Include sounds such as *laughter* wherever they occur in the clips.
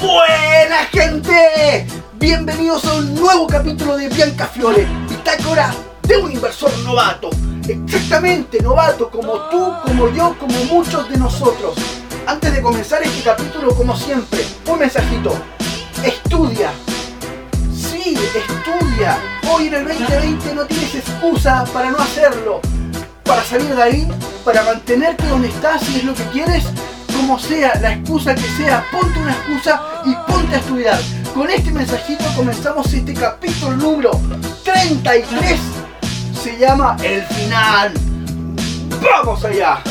Buena gente, bienvenidos a un nuevo capítulo de Bianca Fiore, bitácora de un inversor novato. Exactamente, novato, como tú, como yo, como muchos de nosotros. Antes de comenzar este capítulo, como siempre, un mensajito. Estudia. Sí, estudia. Hoy en el 2020 no tienes excusa para no hacerlo. Para salir de ahí, para mantenerte donde estás si es lo que quieres, como sea, la excusa que sea, ponte una excusa y ponte a estudiar. Con este mensajito comenzamos este capítulo número 33. Se llama El Final. ¡Vamos allá!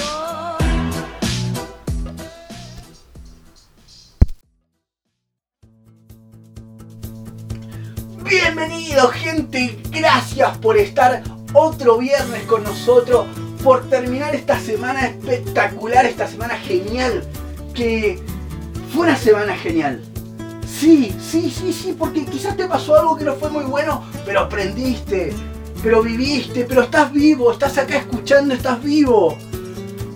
Bienvenidos gente, gracias por estar otro viernes con nosotros, por terminar esta semana espectacular, esta semana genial, que fue una semana genial. Sí, sí, sí, sí, porque quizás te pasó algo que no fue muy bueno, pero aprendiste, pero viviste, pero estás vivo, estás acá escuchando, estás vivo.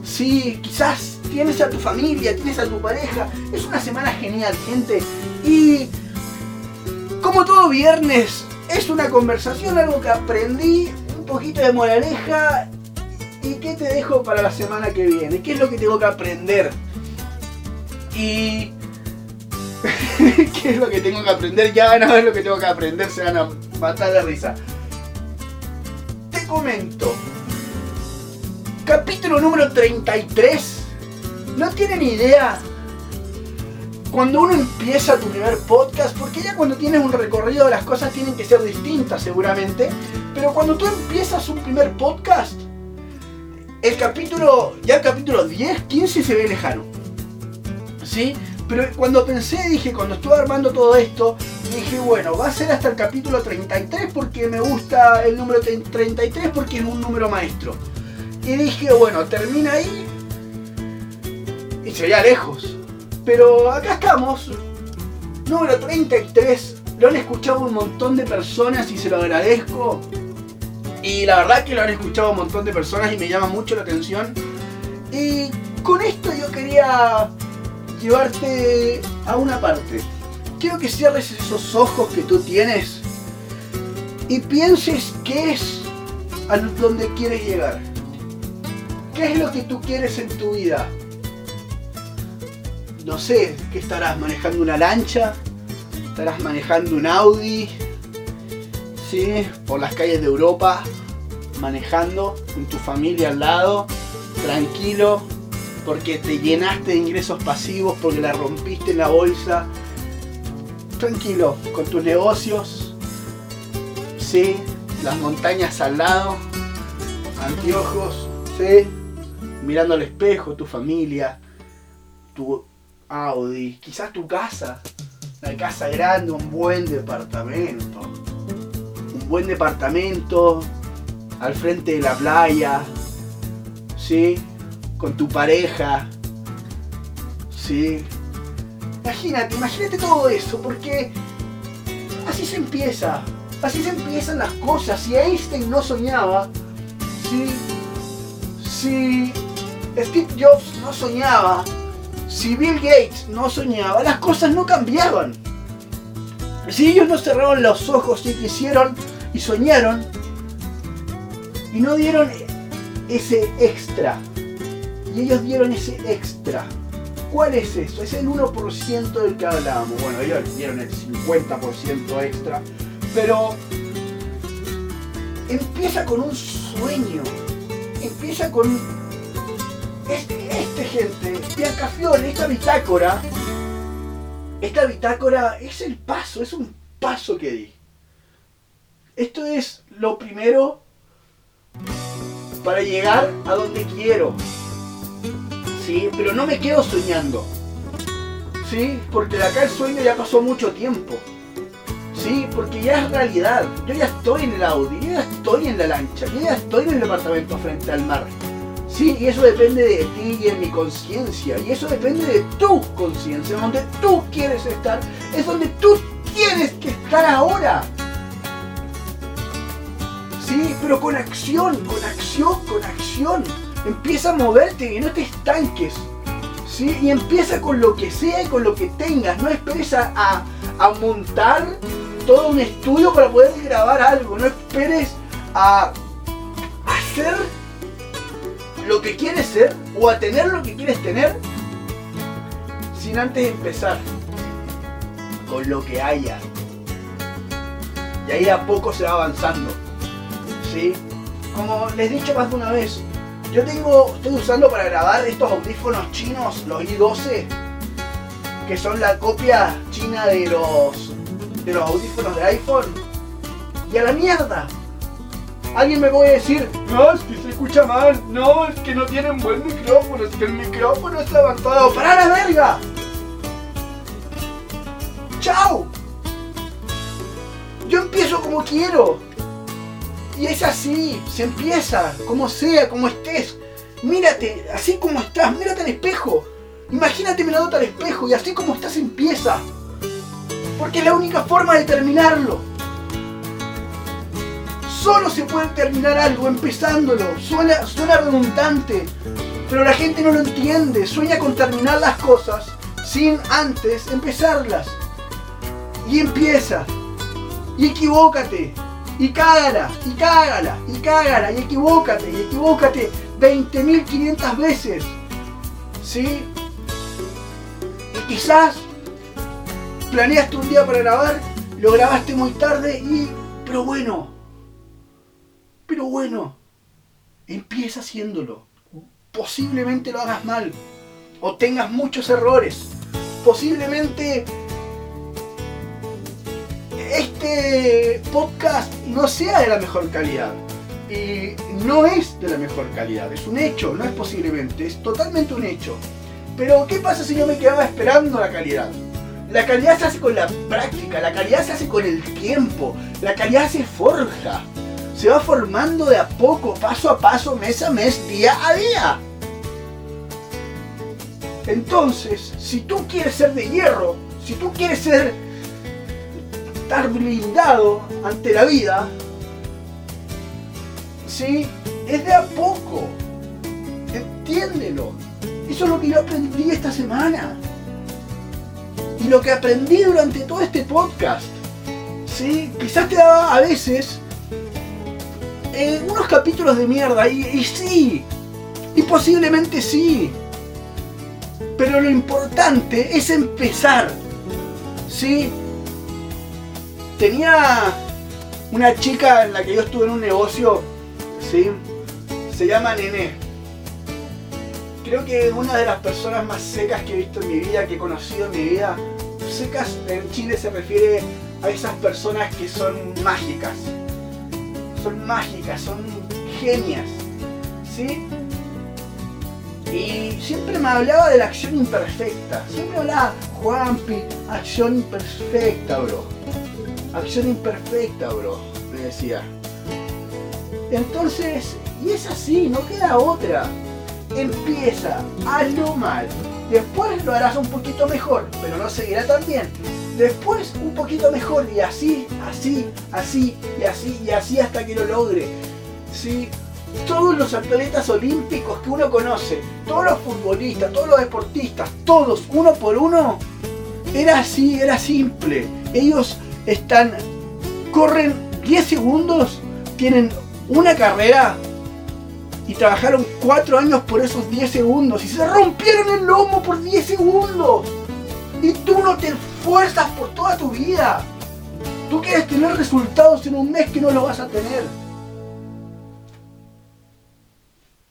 Sí, quizás tienes a tu familia, tienes a tu pareja. Es una semana genial, gente. Y como todo viernes, es una conversación, algo que aprendí, un poquito de moraleja. ¿Y qué te dejo para la semana que viene? ¿Qué es lo que tengo que aprender? Y... *laughs* ¿Qué es lo que tengo que aprender? Ya van a ver lo que tengo que aprender, se van a matar de risa. Te comento. Capítulo número 33. ¿No tienen idea cuando uno empieza tu primer podcast, porque ya cuando tienes un recorrido las cosas tienen que ser distintas seguramente, pero cuando tú empiezas un primer podcast, el capítulo, ya el capítulo 10, 15 se ve lejano. ¿Sí? Pero cuando pensé, dije, cuando estuve armando todo esto, dije, bueno, va a ser hasta el capítulo 33 porque me gusta el número 33 porque es un número maestro. Y dije, bueno, termina ahí y se veía lejos. Pero acá estamos, número 33. Lo han escuchado un montón de personas y se lo agradezco. Y la verdad que lo han escuchado un montón de personas y me llama mucho la atención. Y con esto yo quería llevarte a una parte. Quiero que cierres esos ojos que tú tienes y pienses qué es a donde quieres llegar. ¿Qué es lo que tú quieres en tu vida? no sé, ¿qué estarás manejando una lancha? ¿Estarás manejando un Audi? ¿Sí? Por las calles de Europa, manejando con tu familia al lado, tranquilo, porque te llenaste de ingresos pasivos, porque la rompiste en la bolsa. Tranquilo, con tus negocios, ¿sí? Las montañas al lado, anteojos, ¿sí? Mirando al espejo, tu familia, tu Audi, quizás tu casa, una casa grande, un buen departamento, un buen departamento al frente de la playa, ¿sí? Con tu pareja, ¿sí? Imagínate, imagínate todo eso, porque así se empieza, así se empiezan las cosas. Si Einstein no soñaba, si, si Steve Jobs no soñaba, si Bill Gates no soñaba, las cosas no cambiaban. Si ellos no cerraron los ojos y quisieron y soñaron y no dieron ese extra, y ellos dieron ese extra. ¿Cuál es eso? Es el 1% del que hablábamos. Bueno, ellos dieron el 50% extra, pero empieza con un sueño, empieza con este, este gente, Bianca Fiore, esta bitácora, esta bitácora es el paso, es un paso que di. Esto es lo primero para llegar a donde quiero. ¿Sí? Pero no me quedo soñando. ¿Sí? Porque acá el sueño ya pasó mucho tiempo. Sí, porque ya es realidad. Yo ya estoy en el Audi, yo ya estoy en la lancha, yo ya estoy en el departamento frente al mar. Sí, y eso depende de ti y de mi conciencia. Y eso depende de tu conciencia, donde tú quieres estar. Es donde tú tienes que estar ahora. Sí, pero con acción, con acción, con acción. Empieza a moverte y no te estanques. ¿sí? Y empieza con lo que sea y con lo que tengas. No esperes a, a- a montar todo un estudio para poder grabar algo. No esperes a hacer lo que quieres ser o a tener lo que quieres tener sin antes empezar con lo que haya. Y ahí a poco se va avanzando. ¿Sí? Como les he dicho más de una vez, yo tengo, estoy usando para grabar estos audífonos chinos, los i12, que son la copia china de los, de los audífonos de iPhone. Y a la mierda. Alguien me puede decir, no, es que se escucha mal, no, es que no tienen buen micrófono, es que el micrófono está avanzado. ¡Para la verga! ¡Chao! Yo empiezo como quiero. Y es así, se empieza, como sea, como estés. Mírate, así como estás, mírate al espejo. Imagínate mirándote al espejo y así como estás empieza. Porque es la única forma de terminarlo. Solo se puede terminar algo empezándolo. Suena, suena redundante, pero la gente no lo entiende. Sueña con terminar las cosas sin antes empezarlas. Y empieza. Y equivócate. Y cágala. Y cágala. Y cágala. Y equivócate. Y equivócate 20.500 veces. ¿Sí? Y quizás planeaste un día para grabar, lo grabaste muy tarde y... Pero bueno. Pero bueno. Empieza haciéndolo. Posiblemente lo hagas mal. O tengas muchos errores. Posiblemente este podcast no sea de la mejor calidad. Y no es de la mejor calidad, es un hecho, no es posiblemente, es totalmente un hecho. Pero ¿qué pasa si yo me quedaba esperando la calidad? La calidad se hace con la práctica, la calidad se hace con el tiempo, la calidad se forja. Se va formando de a poco, paso a paso, mes a mes, día a día. Entonces, si tú quieres ser de hierro, si tú quieres ser estar blindado ante la vida, ¿sí? Es de a poco. Entiéndelo. Eso es lo que yo aprendí esta semana. Y lo que aprendí durante todo este podcast. ¿Sí? Quizás te daba a veces eh, unos capítulos de mierda. Y, y sí. Y posiblemente sí. Pero lo importante es empezar. ¿Sí? Tenía una chica en la que yo estuve en un negocio, ¿sí? Se llama Nené. Creo que una de las personas más secas que he visto en mi vida, que he conocido en mi vida. Secas en Chile se refiere a esas personas que son mágicas. Son mágicas, son genias. ¿Sí? Y siempre me hablaba de la acción imperfecta. Siempre hablaba, Juanpi, acción imperfecta, bro. Acción imperfecta, bro, me decía. Entonces, y es así, no queda otra. Empieza, hazlo mal. Después lo harás un poquito mejor, pero no seguirá tan bien. Después un poquito mejor y así, así, así y así y así hasta que lo logre. ¿Sí? Todos los atletas olímpicos que uno conoce, todos los futbolistas, todos los deportistas, todos uno por uno, era así, era simple. Ellos están, corren 10 segundos, tienen una carrera y trabajaron 4 años por esos 10 segundos y se rompieron el lomo por 10 segundos. Y tú no te esfuerzas por toda tu vida. Tú quieres tener resultados en un mes que no lo vas a tener.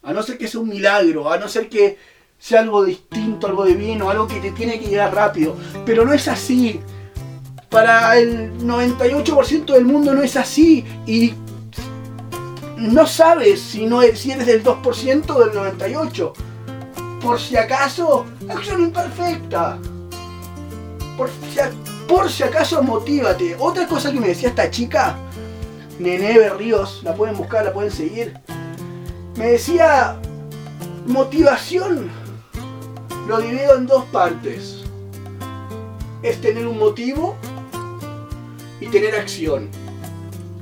A no ser que sea un milagro, a no ser que sea algo distinto, algo divino, algo que te tiene que llegar rápido. Pero no es así. Para el 98% del mundo no es así. Y no sabes si, no si eres del 2% o del 98%. Por si acaso, acción imperfecta. Por si, por si acaso motívate. Otra cosa que me decía esta chica, Nene Berríos, la pueden buscar, la pueden seguir. Me decía, motivación lo divido en dos partes. Es tener un motivo y tener acción.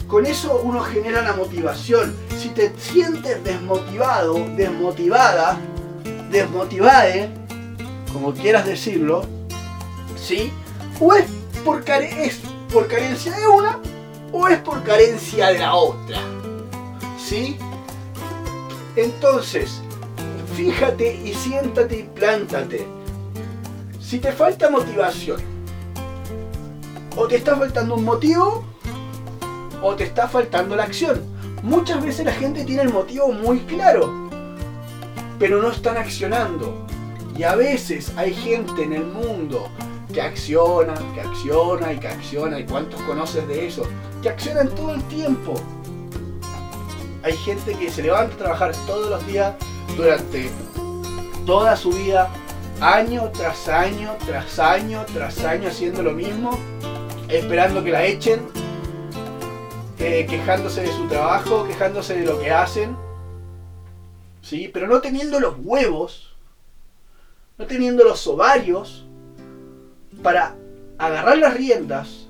Con eso uno genera la motivación. Si te sientes desmotivado, desmotivada, desmotivade, como quieras decirlo, ¿sí? O es por, es por carencia de una o es por carencia de la otra. ¿Sí? Entonces, fíjate y siéntate y plántate. Si te falta motivación, o te está faltando un motivo, o te está faltando la acción. Muchas veces la gente tiene el motivo muy claro, pero no están accionando. Y a veces hay gente en el mundo que acciona, que acciona y que acciona, y cuántos conoces de eso, que accionan todo el tiempo. Hay gente que se levanta a trabajar todos los días durante toda su vida, año tras año, tras año, tras año, haciendo lo mismo, esperando que la echen, eh, quejándose de su trabajo, quejándose de lo que hacen, ¿sí? pero no teniendo los huevos, no teniendo los ovarios para agarrar las riendas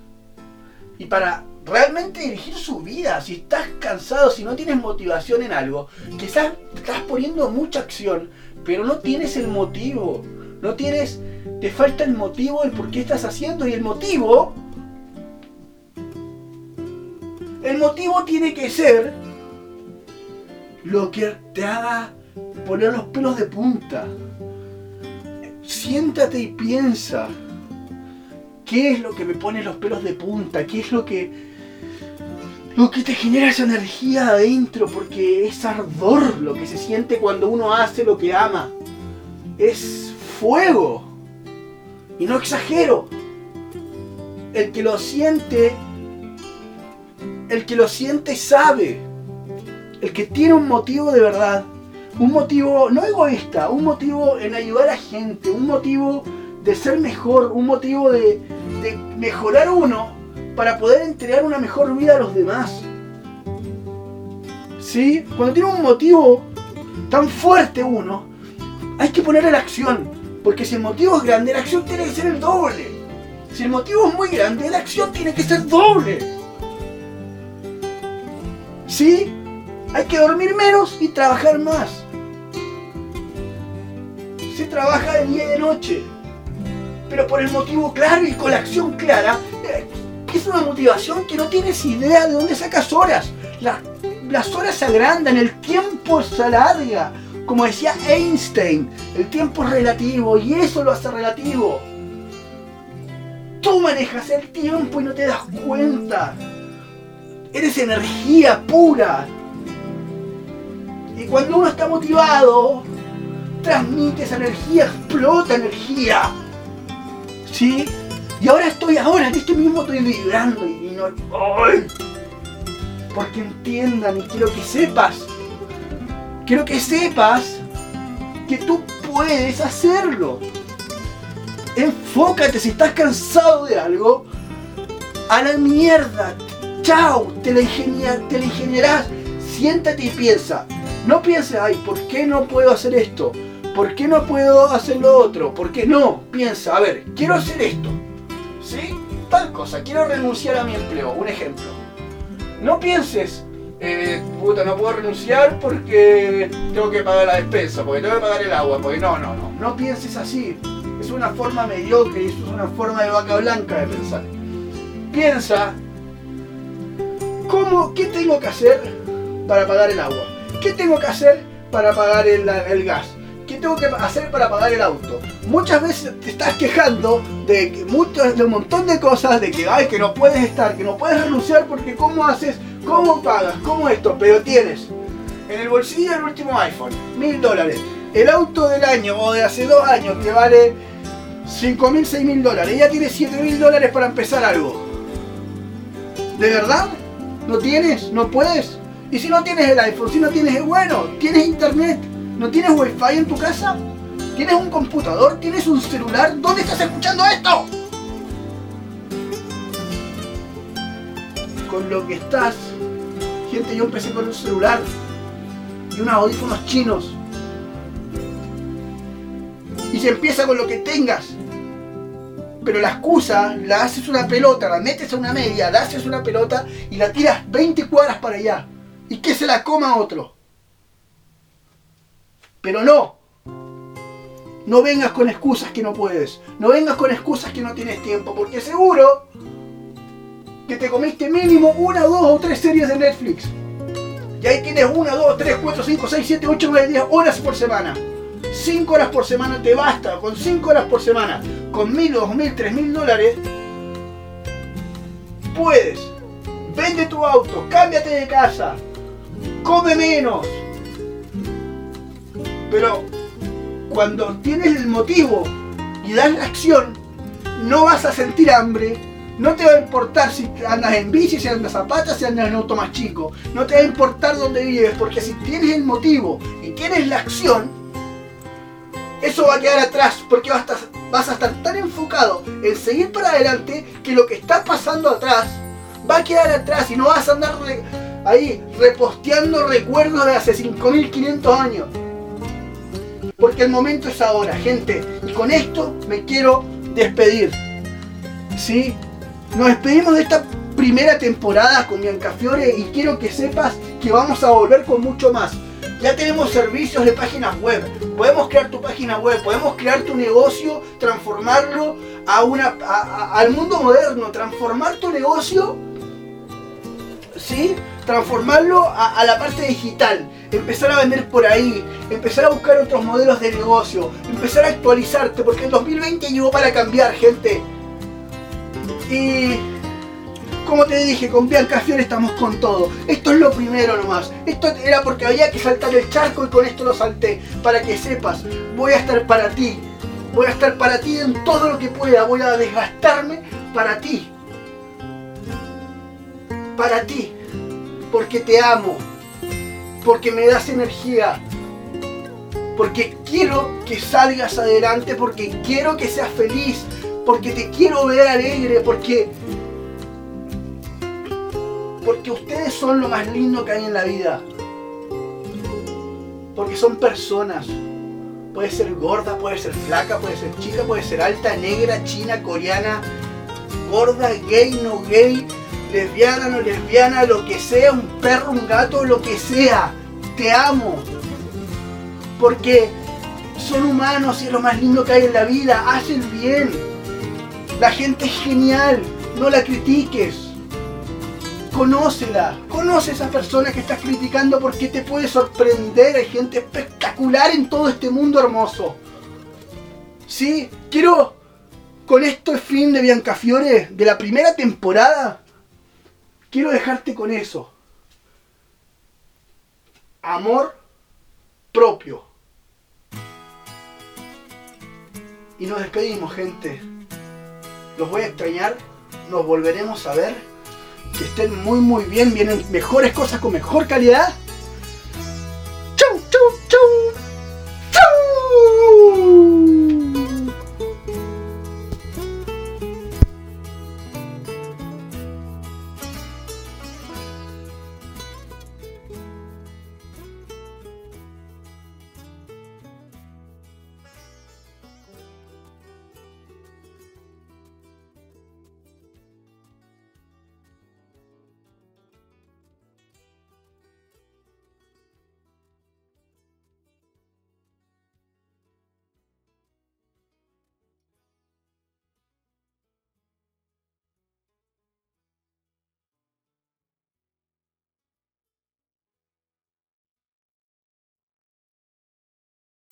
y para realmente dirigir su vida. Si estás cansado, si no tienes motivación en algo, quizás estás poniendo mucha acción, pero no tienes el motivo. No tienes, te falta el motivo del por qué estás haciendo y el motivo, el motivo tiene que ser lo que te haga poner los pelos de punta. Siéntate y piensa. ¿Qué es lo que me pone los pelos de punta? ¿Qué es lo que lo que te genera esa energía adentro? Porque es ardor lo que se siente cuando uno hace lo que ama. Es fuego. Y no exagero. El que lo siente, el que lo siente sabe. El que tiene un motivo de verdad. Un motivo no egoísta, un motivo en ayudar a gente, un motivo de ser mejor, un motivo de, mejorar uno para poder entregar una mejor vida a los demás. ¿Sí? Cuando tiene un motivo tan fuerte uno, hay que ponerle la acción. Porque si el motivo es grande, la acción tiene que ser el doble. Si el motivo es muy grande, la acción tiene que ser doble. ¿Sí? Hay que dormir menos y trabajar más. Se trabaja de día y de noche. Pero por el motivo claro y con la acción clara, eh, es una motivación que no tienes idea de dónde sacas horas. La- las horas se agrandan, el tiempo se alarga. Como decía Einstein, el tiempo es relativo y eso lo hace relativo. Tú manejas el tiempo y no te das cuenta. Eres energía pura. Y cuando uno está motivado, transmite esa energía, explota energía. ¿Sí? Y ahora estoy, ahora en este mismo estoy vibrando y, no... ¡Ay! Porque entiendan y quiero que sepas. Quiero que sepas que tú puedes hacerlo. Enfócate, si estás cansado de algo, a la mierda. Chao, te la, ingenia- te la ingeniarás. Siéntate y piensa. No pienses, ay, ¿por qué no puedo hacer esto? ¿Por qué no puedo hacer lo otro? ¿Por qué no? Piensa, a ver, quiero hacer esto. ¿Sí? Tal cosa, quiero renunciar a mi empleo. Un ejemplo. No pienses, eh, puta, no puedo renunciar porque tengo que pagar la despensa, porque tengo que pagar el agua, porque no, no, no. No pienses así. Es una forma mediocre es una forma de vaca blanca de pensar. Piensa, ¿cómo, qué tengo que hacer para pagar el agua? ¿Qué tengo que hacer para pagar el, gas? ¿Qué tengo que hacer para pagar el auto? Muchas veces te estás quejando de, que mucho- de un montón de cosas, de que, ay, que no puedes estar, que no puedes renunciar porque cómo haces, cómo pagas, cómo esto, pero tienes en el bolsillo el último iPhone, mil dólares. El auto del año o de hace dos años que vale 5 mil, 6 mil dólares. Ya tienes 7 mil dólares para empezar algo. ¿De verdad? no tienes, no puedes. Y si no tienes el iPhone, si no tienes el bueno, tienes internet, no tienes wifi en tu casa, tienes un computador, tienes un celular, ¿dónde estás escuchando esto? Con lo que estás, gente, yo empecé con un celular y unos audífonos chinos. Y se empieza con lo que tengas. Pero la excusa, la haces una pelota, la metes a una media, la haces una pelota y la tiras 20 cuadras para allá. Y que se la coma otro. Pero no. No vengas con excusas que no puedes. No vengas con excusas que no tienes tiempo. Porque seguro que te comiste mínimo una, dos o tres series de Netflix. Y ahí tienes una, dos, tres, cuatro, cinco, seis, siete, ocho, nueve, diez horas por semana. Cinco horas por semana te basta. Con cinco horas por semana, con mil, dos mil, tres mil dólares, puedes. Vende tu auto, cámbiate de casa, come menos. Pero cuando tienes el motivo y das la acción, no vas a sentir hambre, no te va a importar si andas en bici, si andas a patas, si andas en auto más chico. No te va a importar dónde vives, porque si tienes el motivo y tienes la acción, eso va a quedar atrás, porque vas a, estar, vas a estar tan enfocado en seguir para adelante que lo que está pasando atrás va a quedar atrás y no vas a andar ahí reposteando recuerdos de hace 5500 años. Porque el momento es ahora, gente. Y con esto me quiero despedir. ¿Sí? Nos despedimos de esta primera temporada con Biancafiore y quiero que sepas que vamos a volver con mucho más. Ya tenemos servicios de páginas web. Podemos crear tu página web, podemos crear tu negocio, transformarlo a una, al mundo moderno, transformar tu negocio, ¿sí? Transformarlo a la parte digital, empezar a vender por ahí, empezar a buscar otros modelos de negocio, empezar a actualizarte, porque el 2020 llegó para cambiar, gente. Y como te dije, con Bianca Fiore estamos con todo. Esto es lo primero nomás. Esto era porque había que saltar el charco y con esto lo salté. Para que sepas, voy a estar para ti. Voy a estar para ti en todo lo que pueda. Voy a desgastarme para ti. Para ti. Porque te amo. Porque me das energía. Porque quiero que salgas adelante. Porque quiero que seas feliz. Porque te quiero ver alegre. Porque porque ustedes son lo más lindo que hay en la vida. Porque son personas. Puede ser gorda, puede ser flaca, puede ser chica, puede ser alta, negra, china, coreana, gorda, gay, no gay, lesbiana, no lesbiana, lo que sea, un perro, un gato, lo que sea. Te amo. Porque son humanos y es lo más lindo que hay en la vida. Hacen bien. La gente es genial. No la critiques. Conócela, conoce a esa persona que estás criticando porque te puede sorprender. Hay gente espectacular en todo este mundo hermoso. Sí, quiero con esto el fin de Biancafiore de la primera temporada. Quiero dejarte con eso. Amor propio. Y nos despedimos, gente. Los voy a extrañar. Nos volveremos a ver que estén muy muy bien, vienen mejores cosas con mejor calidad